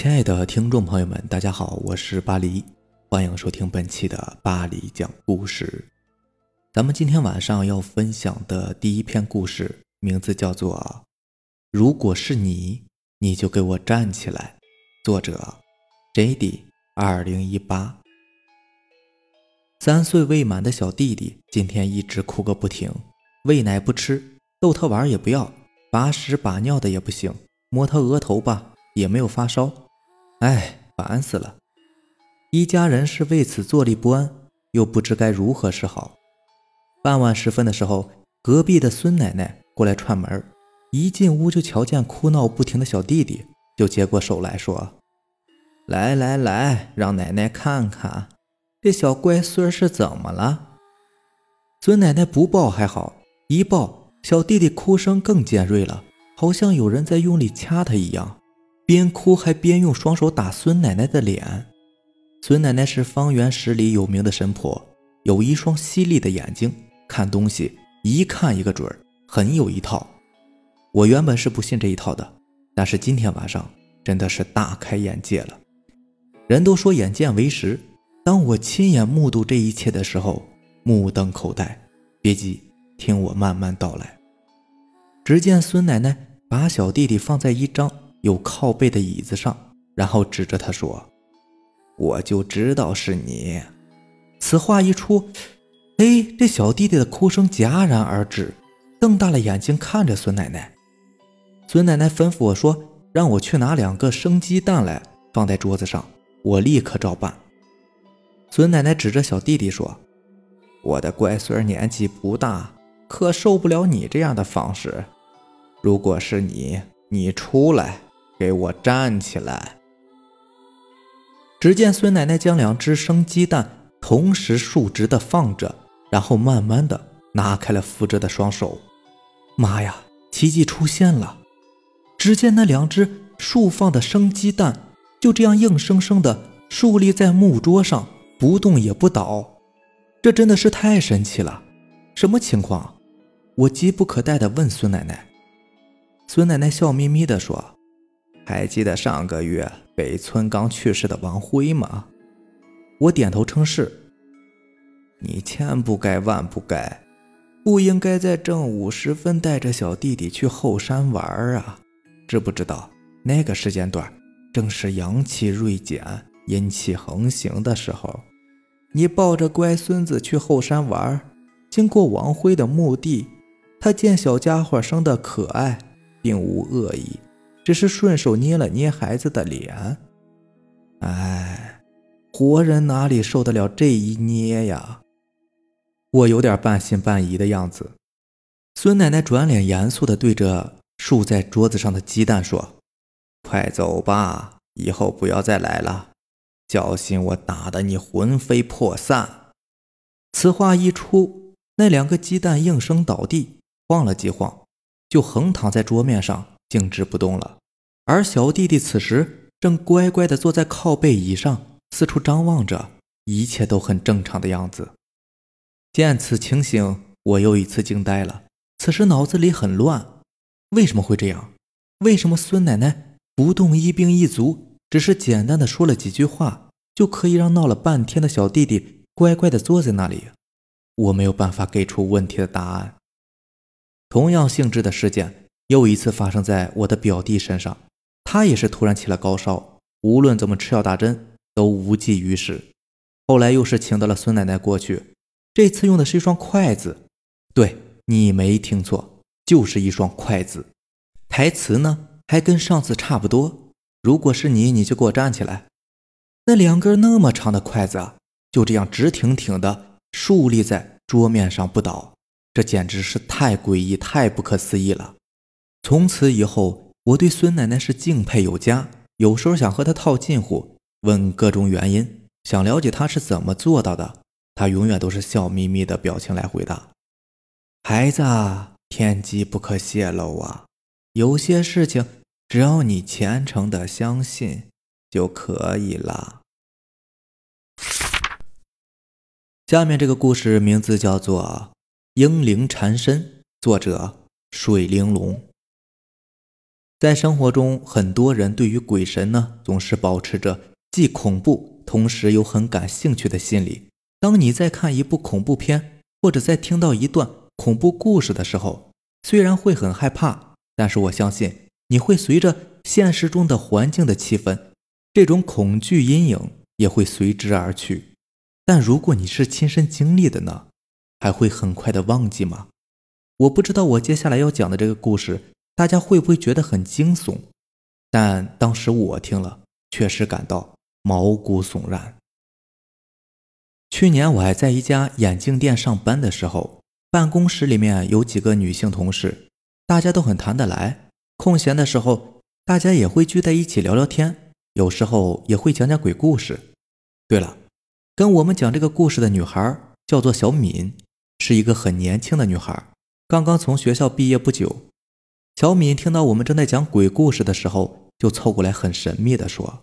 亲爱的听众朋友们，大家好，我是巴黎，欢迎收听本期的巴黎讲故事。咱们今天晚上要分享的第一篇故事，名字叫做《如果是你，你就给我站起来》，作者 J.D. 二零一八。三岁未满的小弟弟今天一直哭个不停，喂奶不吃，逗他玩也不要，把屎把尿的也不行，摸他额头吧也没有发烧。哎，烦死了！一家人是为此坐立不安，又不知该如何是好。傍晚时分的时候，隔壁的孙奶奶过来串门，一进屋就瞧见哭闹不停的小弟弟，就接过手来说：“来来来，让奶奶看看，这小乖孙是怎么了。”孙奶奶不抱还好，一抱，小弟弟哭声更尖锐了，好像有人在用力掐他一样。边哭还边用双手打孙奶奶的脸。孙奶奶是方圆十里有名的神婆，有一双犀利的眼睛，看东西一看一个准儿，很有一套。我原本是不信这一套的，但是今天晚上真的是大开眼界了。人都说眼见为实，当我亲眼目睹这一切的时候，目瞪口呆。别急，听我慢慢道来。只见孙奶奶把小弟弟放在一张。有靠背的椅子上，然后指着他说：“我就知道是你。”此话一出，哎，这小弟弟的哭声戛然而止，瞪大了眼睛看着孙奶奶。孙奶奶吩咐我说：“让我去拿两个生鸡蛋来，放在桌子上。”我立刻照办。孙奶奶指着小弟弟说：“我的乖孙年纪不大，可受不了你这样的方式。如果是你，你出来。”给我站起来！只见孙奶奶将两只生鸡蛋同时竖直的放着，然后慢慢的拿开了扶着的双手。妈呀，奇迹出现了！只见那两只竖放的生鸡蛋就这样硬生生的竖立在木桌上，不动也不倒。这真的是太神奇了！什么情况？我急不可待的问孙奶奶。孙奶奶笑眯眯的说。还记得上个月北村刚去世的王辉吗？我点头称是。你千不该万不该，不应该在正午时分带着小弟弟去后山玩啊！知不知道那个时间段正是阳气锐减、阴气横行的时候？你抱着乖孙子去后山玩，经过王辉的墓地，他见小家伙生得可爱，并无恶意。只是顺手捏了捏孩子的脸，哎，活人哪里受得了这一捏呀？我有点半信半疑的样子。孙奶奶转脸严肃地对着竖在桌子上的鸡蛋说：“快走吧，以后不要再来了，小心我打得你魂飞魄散。”此话一出，那两个鸡蛋应声倒地，晃了几晃，就横躺在桌面上，静止不动了。而小弟弟此时正乖乖地坐在靠背椅上，四处张望着，一切都很正常的样子。见此情形，我又一次惊呆了。此时脑子里很乱，为什么会这样？为什么孙奶奶不动一兵一卒，只是简单的说了几句话，就可以让闹了半天的小弟弟乖乖地坐在那里？我没有办法给出问题的答案。同样性质的事件又一次发生在我的表弟身上。他也是突然起了高烧，无论怎么吃药打针都无济于事。后来又是请到了孙奶奶过去，这次用的是一双筷子。对你没听错，就是一双筷子。台词呢还跟上次差不多。如果是你，你就给我站起来。那两根那么长的筷子啊，就这样直挺挺的竖立在桌面上不倒，这简直是太诡异、太不可思议了。从此以后。我对孙奶奶是敬佩有加，有时候想和她套近乎，问各种原因，想了解她是怎么做到的。她永远都是笑眯眯的表情来回答。孩子，天机不可泄露啊，有些事情只要你虔诚的相信就可以了。下面这个故事名字叫做《英灵缠身》，作者水玲珑。在生活中，很多人对于鬼神呢，总是保持着既恐怖，同时又很感兴趣的心理。当你在看一部恐怖片，或者在听到一段恐怖故事的时候，虽然会很害怕，但是我相信你会随着现实中的环境的气氛，这种恐惧阴影也会随之而去。但如果你是亲身经历的呢，还会很快的忘记吗？我不知道我接下来要讲的这个故事。大家会不会觉得很惊悚？但当时我听了，确实感到毛骨悚然。去年我还在一家眼镜店上班的时候，办公室里面有几个女性同事，大家都很谈得来。空闲的时候，大家也会聚在一起聊聊天，有时候也会讲讲鬼故事。对了，跟我们讲这个故事的女孩叫做小敏，是一个很年轻的女孩，刚刚从学校毕业不久。小敏听到我们正在讲鬼故事的时候，就凑过来，很神秘的说：“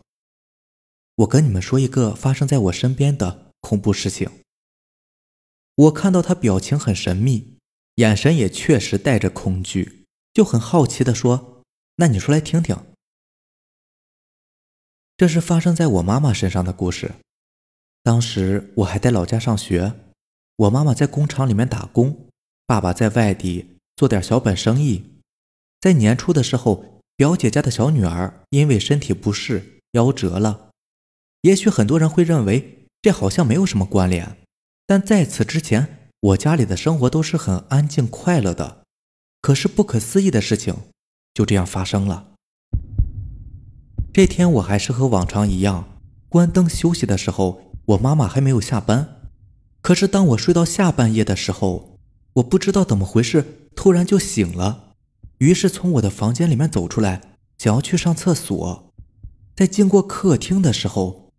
我跟你们说一个发生在我身边的恐怖事情。”我看到他表情很神秘，眼神也确实带着恐惧，就很好奇的说：“那你说来听听。”这是发生在我妈妈身上的故事。当时我还在老家上学，我妈妈在工厂里面打工，爸爸在外地做点小本生意。在年初的时候，表姐家的小女儿因为身体不适夭折了。也许很多人会认为这好像没有什么关联，但在此之前，我家里的生活都是很安静快乐的。可是不可思议的事情就这样发生了。这天我还是和往常一样关灯休息的时候，我妈妈还没有下班。可是当我睡到下半夜的时候，我不知道怎么回事，突然就醒了。于是从我的房间里面走出来，想要去上厕所。在经过客厅的时候，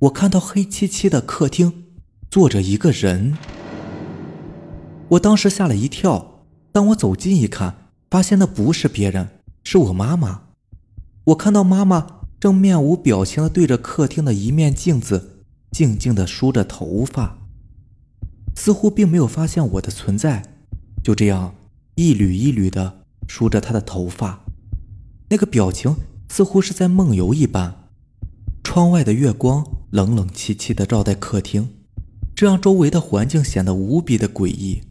我看到黑漆漆的客厅坐着一个人。我当时吓了一跳。当我走近一看，发现那不是别人，是我妈妈。我看到妈妈正面无表情的对着客厅的一面镜子，静静的梳着头发，似乎并没有发现我的存在。就这样一缕一缕的。梳着他的头发，那个表情似乎是在梦游一般。窗外的月光冷冷凄凄的照在客厅，这让周围的环境显得无比的诡异。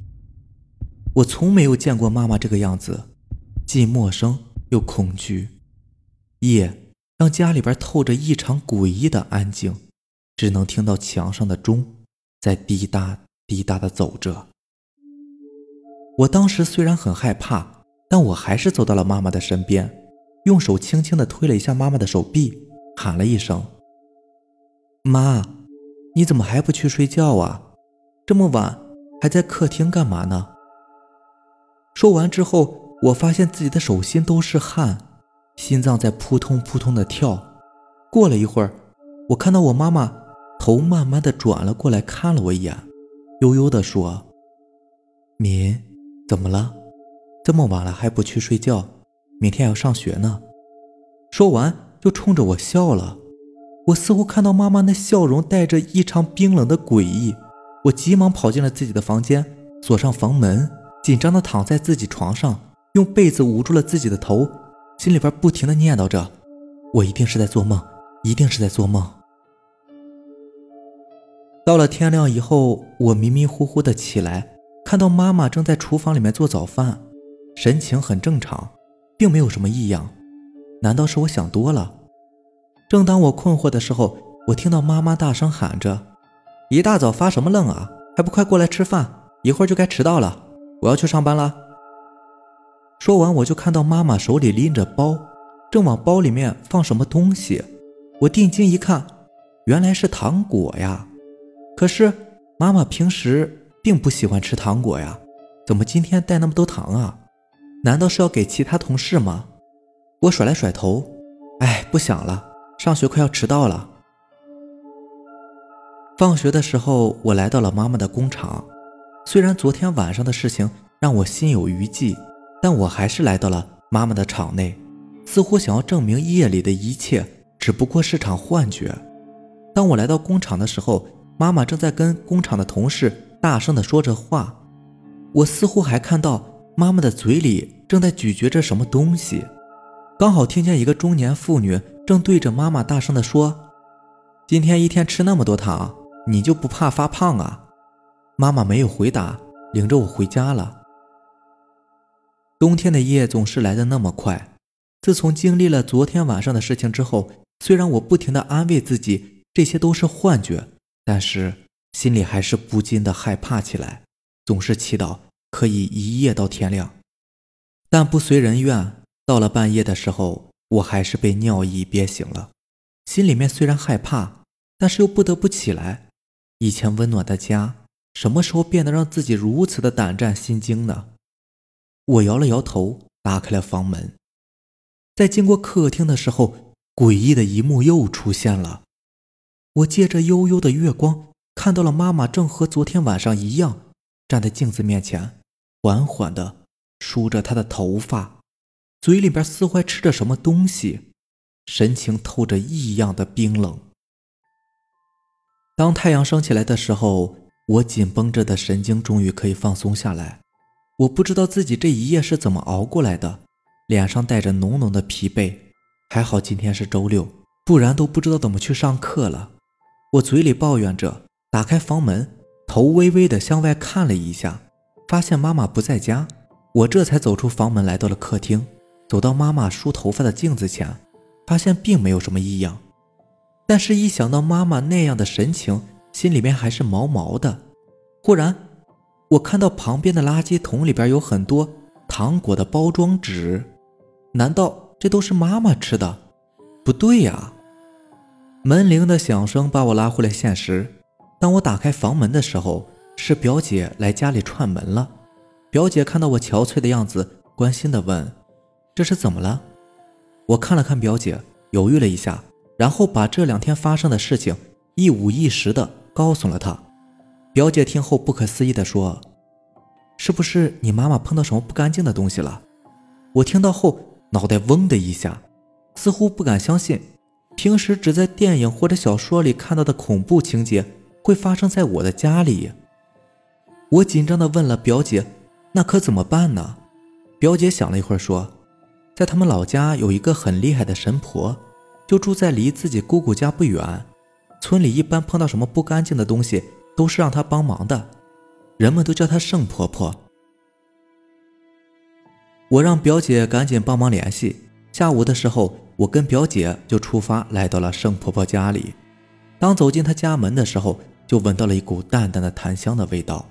我从没有见过妈妈这个样子，既陌生又恐惧。夜让家里边透着异常诡异的安静，只能听到墙上的钟在滴答滴答的走着。我当时虽然很害怕。但我还是走到了妈妈的身边，用手轻轻地推了一下妈妈的手臂，喊了一声：“妈，你怎么还不去睡觉啊？这么晚还在客厅干嘛呢？”说完之后，我发现自己的手心都是汗，心脏在扑通扑通的跳。过了一会儿，我看到我妈妈头慢慢的转了过来，看了我一眼，悠悠的说：“敏，怎么了？”这么晚了还不去睡觉，明天还要上学呢。说完就冲着我笑了。我似乎看到妈妈那笑容带着异常冰冷的诡异。我急忙跑进了自己的房间，锁上房门，紧张的躺在自己床上，用被子捂住了自己的头，心里边不停的念叨着：“我一定是在做梦，一定是在做梦。”到了天亮以后，我迷迷糊糊的起来，看到妈妈正在厨房里面做早饭。神情很正常，并没有什么异样。难道是我想多了？正当我困惑的时候，我听到妈妈大声喊着：“一大早发什么愣啊？还不快过来吃饭！一会儿就该迟到了，我要去上班了。”说完，我就看到妈妈手里拎着包，正往包里面放什么东西。我定睛一看，原来是糖果呀！可是妈妈平时并不喜欢吃糖果呀，怎么今天带那么多糖啊？难道是要给其他同事吗？我甩来甩头，哎，不想了，上学快要迟到了。放学的时候，我来到了妈妈的工厂。虽然昨天晚上的事情让我心有余悸，但我还是来到了妈妈的厂内，似乎想要证明夜里的一切只不过是场幻觉。当我来到工厂的时候，妈妈正在跟工厂的同事大声地说着话，我似乎还看到。妈妈的嘴里正在咀嚼着什么东西，刚好听见一个中年妇女正对着妈妈大声地说：“今天一天吃那么多糖，你就不怕发胖啊？”妈妈没有回答，领着我回家了。冬天的夜总是来的那么快。自从经历了昨天晚上的事情之后，虽然我不停的安慰自己这些都是幻觉，但是心里还是不禁的害怕起来，总是祈祷可以一夜到天亮。但不随人愿，到了半夜的时候，我还是被尿意憋醒了。心里面虽然害怕，但是又不得不起来。以前温暖的家，什么时候变得让自己如此的胆战心惊呢？我摇了摇头，打开了房门。在经过客厅的时候，诡异的一幕又出现了。我借着悠悠的月光，看到了妈妈正和昨天晚上一样，站在镜子面前，缓缓地梳着她的头发，嘴里边似乎还吃着什么东西，神情透着异样的冰冷。当太阳升起来的时候，我紧绷着的神经终于可以放松下来。我不知道自己这一夜是怎么熬过来的。脸上带着浓浓的疲惫，还好今天是周六，不然都不知道怎么去上课了。我嘴里抱怨着，打开房门，头微微的向外看了一下，发现妈妈不在家。我这才走出房门，来到了客厅，走到妈妈梳头发的镜子前，发现并没有什么异样。但是，一想到妈妈那样的神情，心里面还是毛毛的。忽然，我看到旁边的垃圾桶里边有很多糖果的包装纸。难道这都是妈妈吃的？不对呀！门铃的响声把我拉回了现实。当我打开房门的时候，是表姐来家里串门了。表姐看到我憔悴的样子，关心地问：“这是怎么了？”我看了看表姐，犹豫了一下，然后把这两天发生的事情一五一十地告诉了她。表姐听后不可思议地说：“是不是你妈妈碰到什么不干净的东西了？”我听到后。脑袋嗡的一下，似乎不敢相信，平时只在电影或者小说里看到的恐怖情节会发生在我的家里。我紧张地问了表姐：“那可怎么办呢？”表姐想了一会儿说：“在他们老家有一个很厉害的神婆，就住在离自己姑姑家不远。村里一般碰到什么不干净的东西，都是让她帮忙的，人们都叫她圣婆婆。”我让表姐赶紧帮忙联系。下午的时候，我跟表姐就出发来到了盛婆婆家里。当走进她家门的时候，就闻到了一股淡淡的檀香的味道，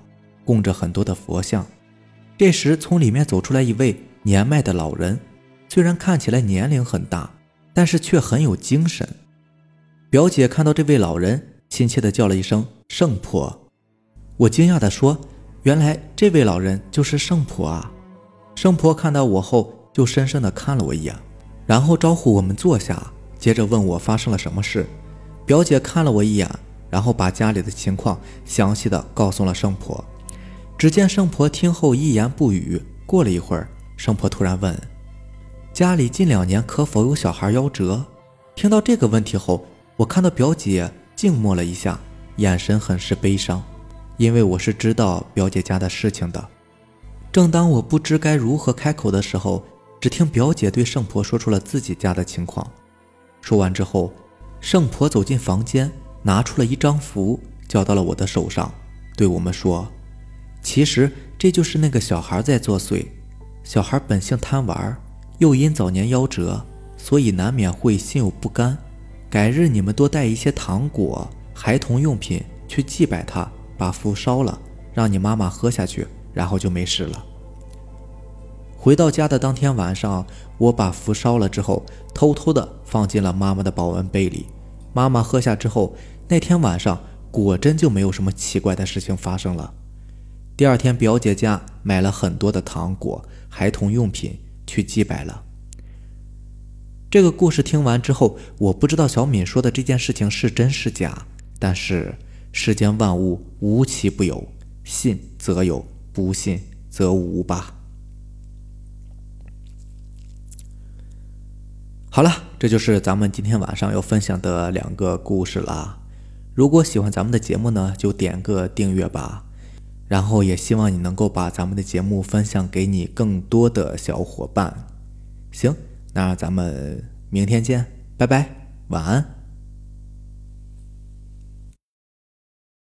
供着很多的佛像。这时，从里面走出来一位年迈的老人，虽然看起来年龄很大，但是却很有精神。表姐看到这位老人，亲切地叫了一声“圣婆”。我惊讶地说：“原来这位老人就是圣婆啊！”圣婆看到我后，就深深地看了我一眼，然后招呼我们坐下，接着问我发生了什么事。表姐看了我一眼，然后把家里的情况详细的告诉了圣婆。只见圣婆听后一言不语。过了一会儿，圣婆突然问：“家里近两年可否有小孩夭折？”听到这个问题后，我看到表姐静默了一下，眼神很是悲伤，因为我是知道表姐家的事情的。正当我不知该如何开口的时候，只听表姐对圣婆说出了自己家的情况。说完之后，圣婆走进房间，拿出了一张符，交到了我的手上，对我们说：“其实这就是那个小孩在作祟。小孩本性贪玩，又因早年夭折，所以难免会心有不甘。改日你们多带一些糖果、孩童用品去祭拜他，把符烧了，让你妈妈喝下去。”然后就没事了。回到家的当天晚上，我把符烧了之后，偷偷的放进了妈妈的保温杯里。妈妈喝下之后，那天晚上果真就没有什么奇怪的事情发生了。第二天，表姐家买了很多的糖果、孩童用品去祭拜了。这个故事听完之后，我不知道小敏说的这件事情是真是假，但是世间万物无奇不有，信则有。不信则无吧。好了，这就是咱们今天晚上要分享的两个故事了。如果喜欢咱们的节目呢，就点个订阅吧。然后也希望你能够把咱们的节目分享给你更多的小伙伴。行，那咱们明天见，拜拜，晚安。